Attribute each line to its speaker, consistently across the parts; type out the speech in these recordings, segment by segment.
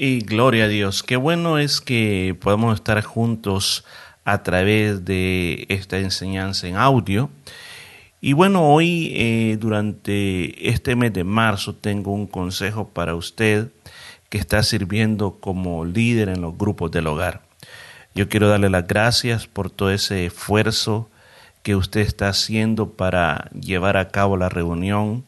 Speaker 1: Y gloria a Dios. Qué bueno es que podamos estar juntos a través de esta enseñanza en audio. Y bueno, hoy eh, durante este mes de marzo tengo un consejo para usted que está sirviendo como líder en los grupos del hogar. Yo quiero darle las gracias por todo ese esfuerzo que usted está haciendo para llevar a cabo la reunión,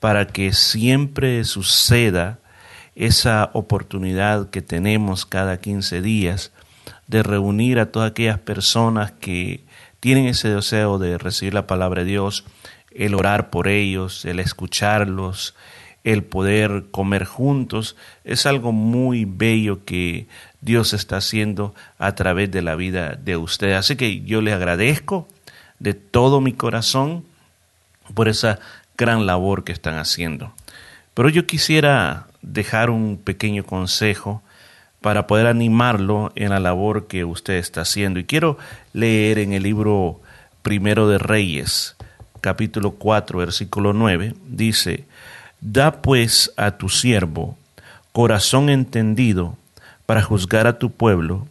Speaker 1: para que siempre suceda esa oportunidad que tenemos cada 15 días de reunir a todas aquellas personas que tienen ese deseo de recibir la palabra de Dios, el orar por ellos, el escucharlos, el poder comer juntos, es algo muy bello que Dios está haciendo a través de la vida de usted. Así que yo le agradezco de todo mi corazón por esa gran labor que están haciendo. Pero yo quisiera dejar un pequeño consejo para poder animarlo en la labor que usted está haciendo. Y quiero leer en el libro Primero de Reyes, capítulo 4, versículo 9, dice, Da pues a tu siervo corazón entendido para juzgar a tu pueblo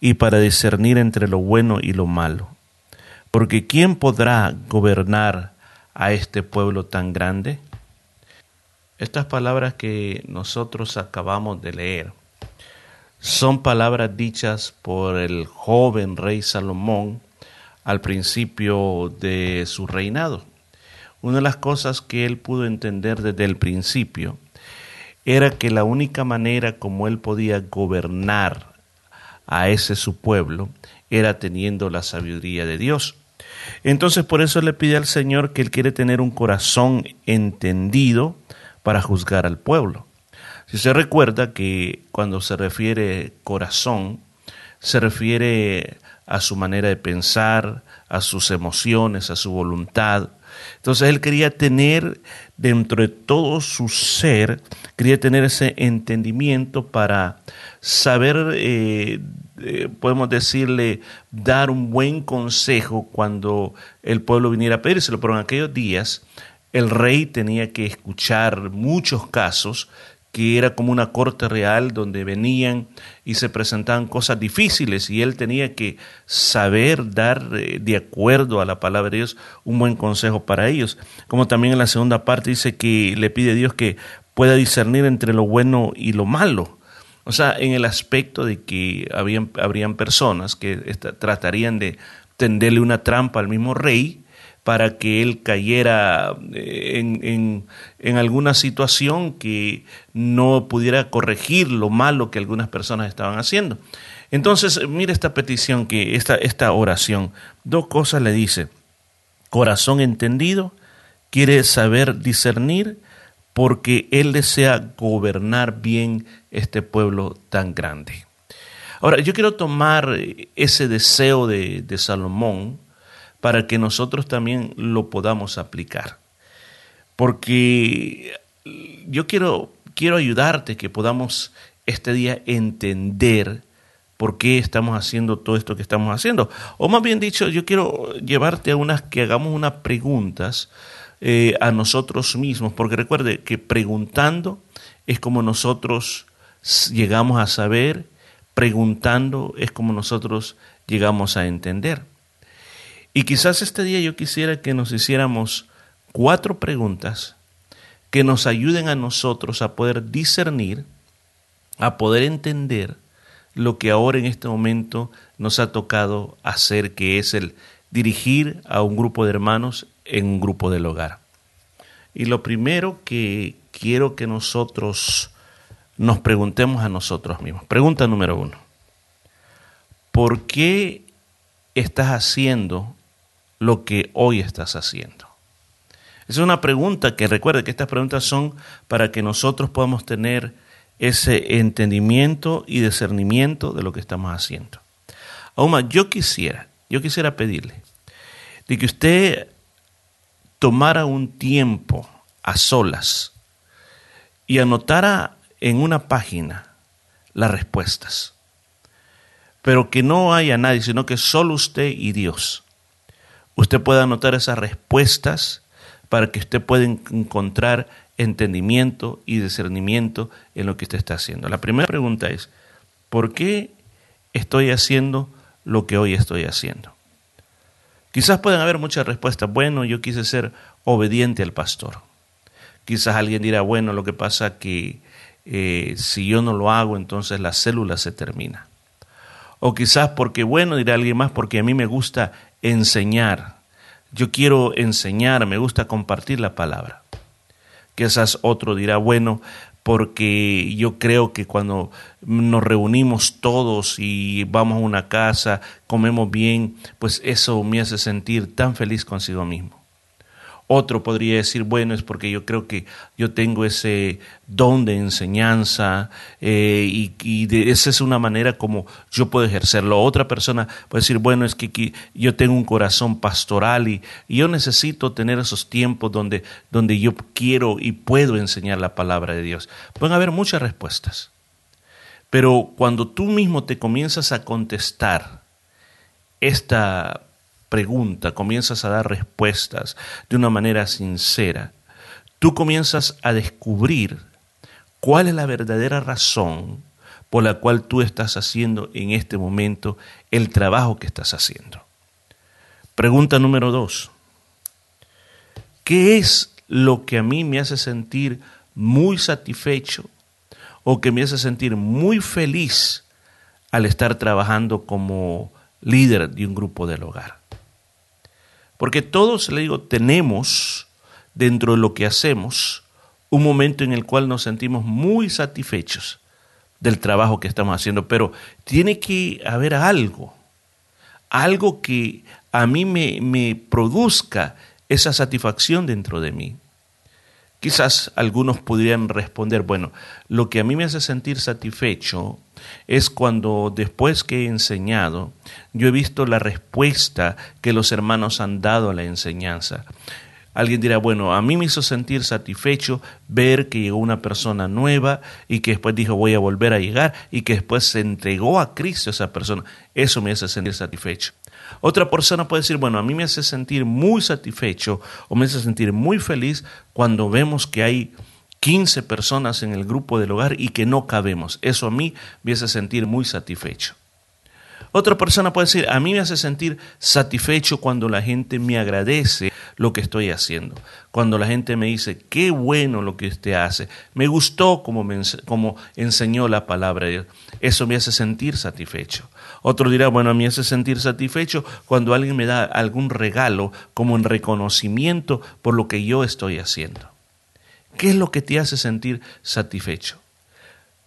Speaker 1: y para discernir entre lo bueno y lo malo. Porque ¿quién podrá gobernar a este pueblo tan grande? Estas palabras que nosotros acabamos de leer son palabras dichas por el joven rey Salomón al principio de su reinado. Una de las cosas que él pudo entender desde el principio era que la única manera como él podía gobernar a ese su pueblo era teniendo la sabiduría de Dios. Entonces por eso le pide al Señor que él quiere tener un corazón entendido, para juzgar al pueblo. Si se recuerda que cuando se refiere corazón, se refiere a su manera de pensar, a sus emociones, a su voluntad. Entonces él quería tener dentro de todo su ser, quería tener ese entendimiento para saber, eh, eh, podemos decirle, dar un buen consejo cuando el pueblo viniera a pedírselo. Pero en aquellos días el rey tenía que escuchar muchos casos que era como una corte real donde venían y se presentaban cosas difíciles y él tenía que saber dar eh, de acuerdo a la palabra de Dios un buen consejo para ellos. Como también en la segunda parte dice que le pide a Dios que pueda discernir entre lo bueno y lo malo. O sea, en el aspecto de que habían, habrían personas que tratarían de tenderle una trampa al mismo rey para que él cayera eh, en, en, alguna situación que no pudiera corregir lo malo que algunas personas estaban haciendo. Entonces, mire esta petición, que esta, esta oración, dos cosas le dice. Corazón entendido, quiere saber discernir, porque él desea gobernar bien este pueblo tan grande. Ahora, yo quiero tomar ese deseo de, de Salomón, para que nosotros también lo podamos aplicar. Porque yo quiero, quiero ayudarte que podamos este día entender por qué estamos haciendo todo esto que estamos haciendo. O más bien dicho, yo quiero llevarte a unas que hagamos unas preguntas eh, a nosotros mismos, porque recuerde que preguntando es como nosotros llegamos a saber, preguntando es como nosotros llegamos a entender. Y quizás este día yo quisiera que nos hiciéramos cuatro preguntas que nos ayuden a nosotros a poder discernir, a poder entender lo que ahora en este momento nos ha tocado hacer, que es el dirigir a un grupo de hermanos en un grupo del hogar. Y lo primero que quiero que nosotros nos preguntemos a nosotros mismos. Pregunta número uno. ¿Por qué estás haciendo lo que hoy estás haciendo? Es una pregunta que recuerde que estas preguntas son para que nosotros podamos tener ese entendimiento y discernimiento de lo que estamos haciendo. Más, yo quisiera, yo quisiera pedirle de que usted tomara un tiempo a solas y anotara en una página las respuestas. Pero que no haya nadie, sino que solo usted y Dios usted pueda anotar esas respuestas para que usted pueda encontrar entendimiento y discernimiento en lo que usted está haciendo. La primera pregunta es, ¿por qué estoy haciendo lo que hoy estoy haciendo? Quizás puedan haber muchas respuestas. Bueno, yo quise ser obediente al pastor. Quizás alguien dirá, bueno, lo que pasa que eh, si yo no lo hago, entonces la célula se termina. O quizás porque, bueno, dirá alguien más, porque a mí me gusta enseñar. Yo quiero enseñar, me gusta compartir la palabra. Quizás otro dirá, bueno, porque yo creo que cuando nos reunimos todos y vamos a una casa, comemos bien, pues eso me hace sentir tan feliz consigo mismo. Otro podría decir, bueno, es porque yo creo que yo tengo ese don de enseñanza eh, y, de, esa es una manera como yo puedo ejercerlo. Otra persona puede decir, bueno, es que, yo tengo un corazón pastoral y, yo necesito tener esos tiempos donde, donde yo quiero y puedo enseñar la palabra de Dios. Pueden haber muchas respuestas. Pero cuando tú mismo te comienzas a contestar esta pregunta, comienzas a dar respuestas de una manera sincera, tú comienzas a descubrir cuál es la verdadera razón por la cual tú estás haciendo en este momento el trabajo que estás haciendo. Pregunta número dos. ¿Qué es lo que a mí me hace sentir muy satisfecho o que me hace sentir muy feliz al estar trabajando como líder de un grupo del hogar? Porque todos, le digo, tenemos dentro de lo que hacemos un momento en el cual nos sentimos muy satisfechos del trabajo que estamos haciendo, pero tiene que haber algo, algo que a mí me, me produzca esa satisfacción dentro de mí. Quizás algunos podrían responder, bueno, lo que a mí me hace sentir satisfecho es cuando después que he enseñado, yo he visto la respuesta que los hermanos han dado a la enseñanza. Alguien dirá, bueno, a mí me hizo sentir satisfecho ver que llegó una persona nueva y que después dijo voy a volver a llegar y que después se entregó a Cristo esa persona. Eso me hace sentir satisfecho. Otra persona puede decir, bueno, a mí me hace sentir muy satisfecho o me hace sentir muy feliz cuando vemos que hay 15 personas en el grupo del hogar y que no cabemos. Eso a mí me hace sentir muy satisfecho. Otra persona puede decir, a mí me hace sentir satisfecho cuando la gente me agradece lo que estoy haciendo. Cuando la gente me dice, qué bueno lo que usted hace. Me gustó como, me, enseñó la palabra de Dios. Eso me hace sentir satisfecho. Otro dirá, bueno, a mí me hace sentir satisfecho cuando alguien me da algún regalo como en reconocimiento por lo que yo estoy haciendo. ¿Qué es lo que te hace sentir satisfecho?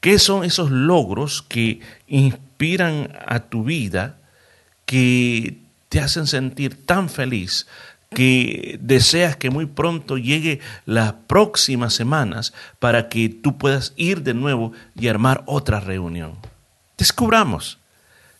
Speaker 1: ¿Qué son esos logros que inspiran a tu vida, que te hacen sentir tan feliz, que deseas que muy pronto llegue las próximas semanas para que tú puedas ir de nuevo y armar otra reunión? Descubramos,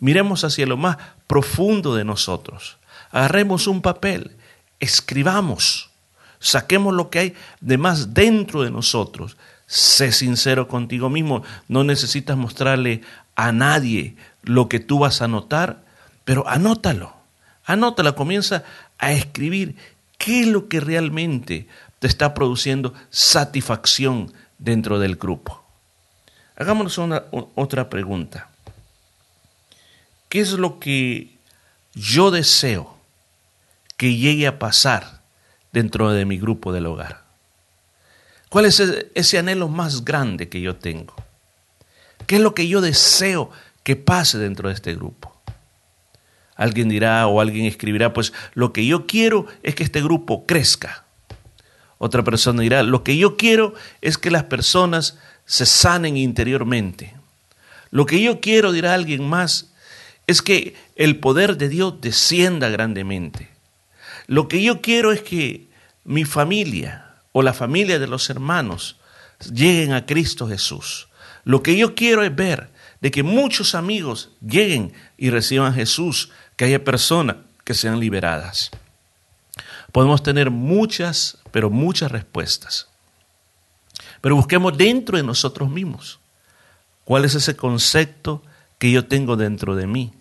Speaker 1: miremos hacia lo más profundo de nosotros, agarremos un papel, escribamos Saquemos lo que hay de más dentro de nosotros. Sé sincero contigo mismo. No necesitas mostrarle a nadie lo que tú vas a notar, pero anótalo. Anótalo. Comienza a escribir qué es lo que realmente te está produciendo satisfacción dentro del grupo. Hagámonos una, otra pregunta. ¿Qué es lo que yo deseo que llegue a pasar dentro de mi grupo del hogar? ¿Cuál es ese anhelo más grande que yo tengo? ¿Qué es lo que yo deseo que pase dentro de este grupo? Alguien dirá o alguien escribirá, pues lo que yo quiero es que este grupo crezca. Otra persona dirá, lo que yo quiero es que las personas se sanen interiormente. Lo que yo quiero, dirá alguien más, es que el poder de Dios descienda grandemente. Lo que yo quiero es que mi familia o la familia de los hermanos lleguen a Cristo Jesús. Lo que yo quiero es ver de que muchos amigos lleguen y reciban a Jesús, que haya personas que sean liberadas. Podemos tener muchas, pero muchas respuestas. Pero busquemos dentro de nosotros mismos. ¿Cuál es ese concepto que yo tengo dentro de mí?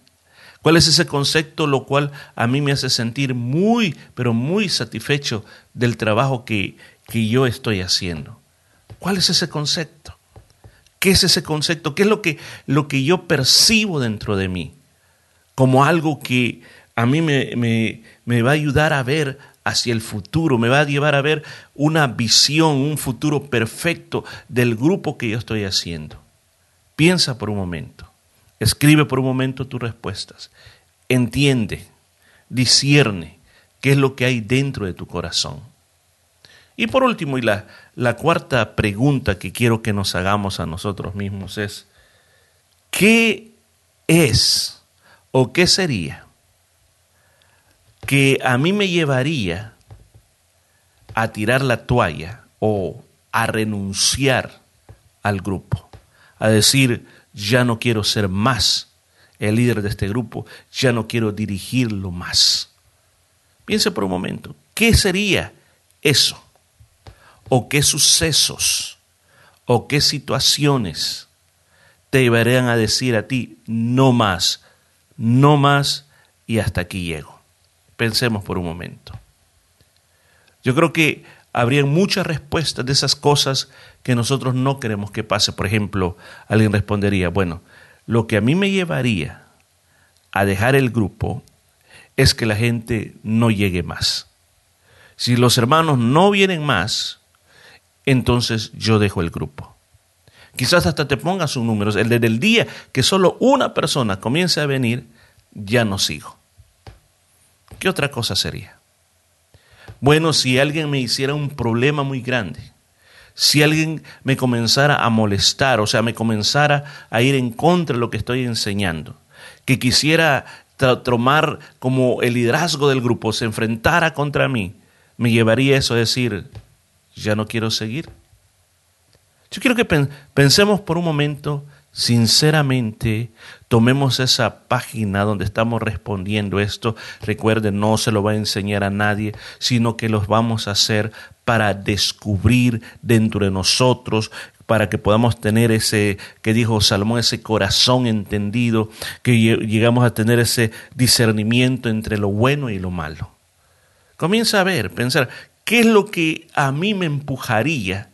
Speaker 1: ¿Cuál es ese concepto lo cual a mí me hace sentir muy, pero muy satisfecho del trabajo que, que yo estoy haciendo? ¿Cuál es ese concepto? ¿Qué es ese concepto? ¿Qué es lo que, lo que yo percibo dentro de mí? Como algo que a mí me, me, me va a ayudar a ver hacia el futuro, me va a llevar a ver una visión, un futuro perfecto del grupo que yo estoy haciendo. Piensa por un momento, escribe por un momento tus respuestas, entiende, discierne qué es lo que hay dentro de tu corazón. Y por último, y la, la cuarta pregunta que quiero que nos hagamos a nosotros mismos es, ¿qué es o qué sería que a mí me llevaría a tirar la toalla o a renunciar al grupo, a decir, ya no quiero ser más el líder de este grupo, ya no quiero dirigirlo más. Piense por un momento, ¿qué sería eso? ¿O qué sucesos o qué situaciones te llevarían a decir a ti, no más, no más y hasta aquí llego? Pensemos por un momento. Yo creo que habrían muchas respuestas de esas cosas que nosotros no queremos que pase. Por ejemplo, alguien respondería, bueno, lo que a mí me llevaría a dejar el grupo es que la gente no llegue más. Si los hermanos no vienen más, entonces yo dejo el grupo. Quizás hasta te pongas un número. El desde el día que solo una persona comience a venir, ya no sigo. ¿Qué otra cosa sería? Bueno, si alguien me hiciera un problema muy grande, si alguien me comenzara a molestar, o sea, me comenzara a ir en contra de lo que estoy enseñando, que quisiera tomar como el liderazgo del grupo, se enfrentara contra mí, me llevaría eso a decir, ya no quiero seguir. Yo quiero que pensemos por un momento sinceramente tomemos esa página donde estamos respondiendo esto. Recuerden, no se lo va a enseñar a nadie, sino que los vamos a hacer para descubrir dentro de nosotros, para que podamos tener ese, que dijo Salomón, ese corazón entendido, que llegamos a tener ese discernimiento entre lo bueno y lo malo. Comienza a ver, pensar, ¿qué es lo que a mí me empujaría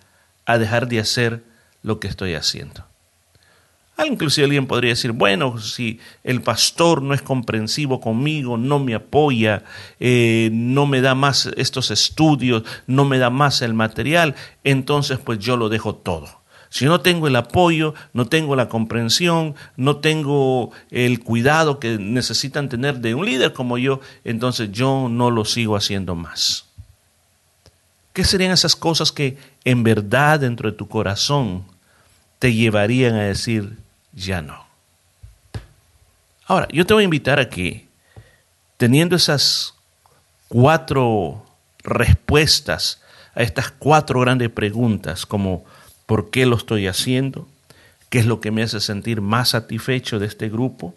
Speaker 1: a dejar de hacer lo que estoy haciendo? Inclusive alguien podría decir, bueno, si el pastor no es comprensivo conmigo, no me apoya, eh, no me da más estos estudios, no me da más el material, entonces pues yo lo dejo todo. Si no tengo el apoyo, no tengo la comprensión, no tengo el cuidado que necesitan tener de un líder como yo, entonces yo no lo sigo haciendo más. ¿Qué serían esas cosas que en verdad dentro de tu corazón te llevarían a decir, ya no. Ahora, yo te voy a invitar a que, teniendo esas cuatro respuestas a estas cuatro grandes preguntas, como ¿por qué lo estoy haciendo? ¿Qué es lo que me hace sentir más satisfecho de este grupo?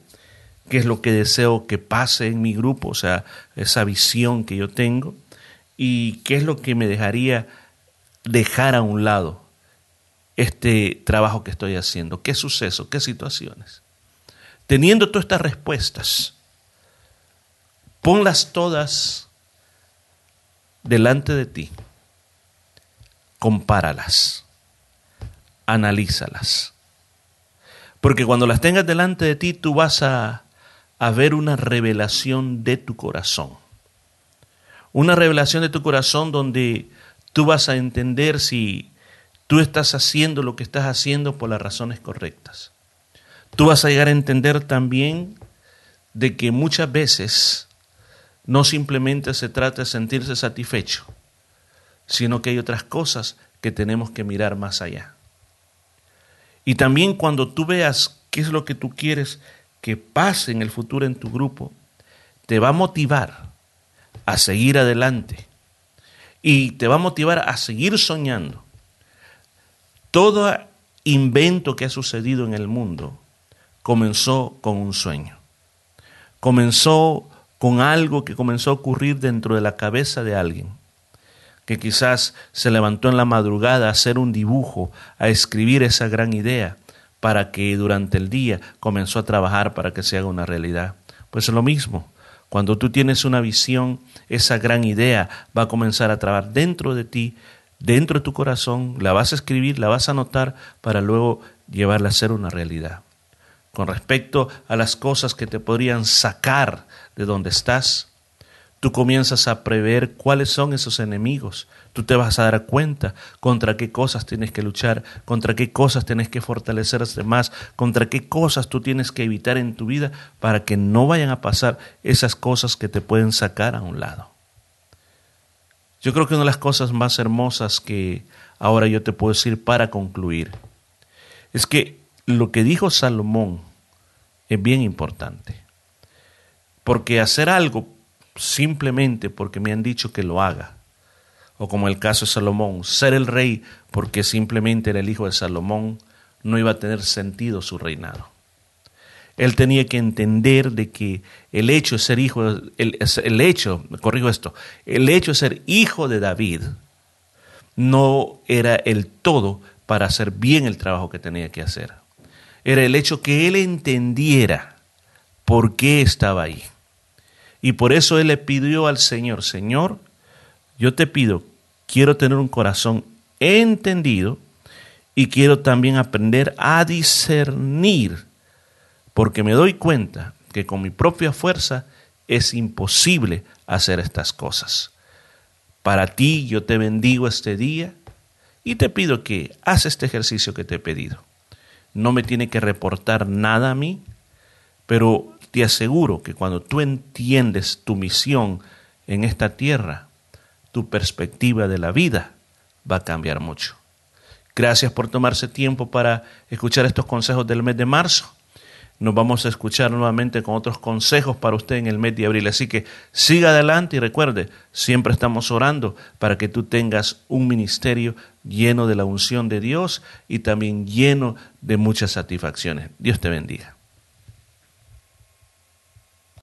Speaker 1: ¿Qué es lo que deseo que pase en mi grupo? O sea, esa visión que yo tengo. ¿Y qué es lo que me dejaría dejar a un lado este trabajo que estoy haciendo? ¿Qué suceso? ¿Qué situaciones? Teniendo todas estas respuestas, ponlas todas delante de ti, compáralas, analízalas. Porque cuando las tengas delante de ti, tú vas a, a ver una revelación de tu corazón. Una revelación de tu corazón donde tú vas a entender si Tú estás haciendo lo que estás haciendo por las razones correctas. Tú vas a llegar a entender también de que muchas veces no simplemente se trata de sentirse satisfecho, sino que hay otras cosas que tenemos que mirar más allá. Y también cuando tú veas qué es lo que tú quieres que pase en el futuro en tu grupo, te va a motivar a seguir adelante y te va a motivar a seguir soñando todo invento que ha sucedido en el mundo comenzó con un sueño. Comenzó con algo que comenzó a ocurrir dentro de la cabeza de alguien, que quizás se levantó en la madrugada a hacer un dibujo, a escribir esa gran idea, para que durante el día comenzó a trabajar para que se haga una realidad. Pues es lo mismo, cuando tú tienes una visión, esa gran idea va a comenzar a trabajar dentro de ti dentro de tu corazón, la vas a escribir, la vas a anotar para luego llevarla a ser una realidad. Con respecto a las cosas que te podrían sacar de donde estás, tú comienzas a prever cuáles son esos enemigos. Tú te vas a dar cuenta contra qué cosas tienes que luchar, contra qué cosas tienes que fortalecerse más, contra qué cosas tú tienes que evitar en tu vida para que no vayan a pasar esas cosas que te pueden sacar a un lado. Yo creo que una de las cosas más hermosas que ahora yo te puedo decir para concluir es que lo que dijo Salomón es bien importante. Porque hacer algo simplemente porque me han dicho que lo haga, o como el caso de Salomón, ser el rey porque simplemente era el hijo de Salomón, no iba a tener sentido su reinado. Él tenía que entender de que el hecho de ser hijo, el, el hecho, corrijo esto, el hecho de ser hijo de David no era el todo para hacer bien el trabajo que tenía que hacer. Era el hecho que él entendiera por qué estaba ahí. Y por eso él le pidió al Señor, Señor, yo te pido, quiero tener un corazón entendido y quiero también aprender a discernir porque me doy cuenta que con mi propia fuerza es imposible hacer estas cosas. Para ti yo te bendigo este día y te pido que haz este ejercicio que te he pedido. No me tiene que reportar nada a mí, pero te aseguro que cuando tú entiendes tu misión en esta tierra, tu perspectiva de la vida va a cambiar mucho. Gracias por tomarse tiempo para escuchar estos consejos del mes de marzo. Nos vamos a escuchar nuevamente con otros consejos para usted en el mes de abril. Así que siga adelante y recuerde, siempre estamos orando para que tú tengas un ministerio lleno de la unción de Dios y también lleno de muchas satisfacciones. Dios te bendiga.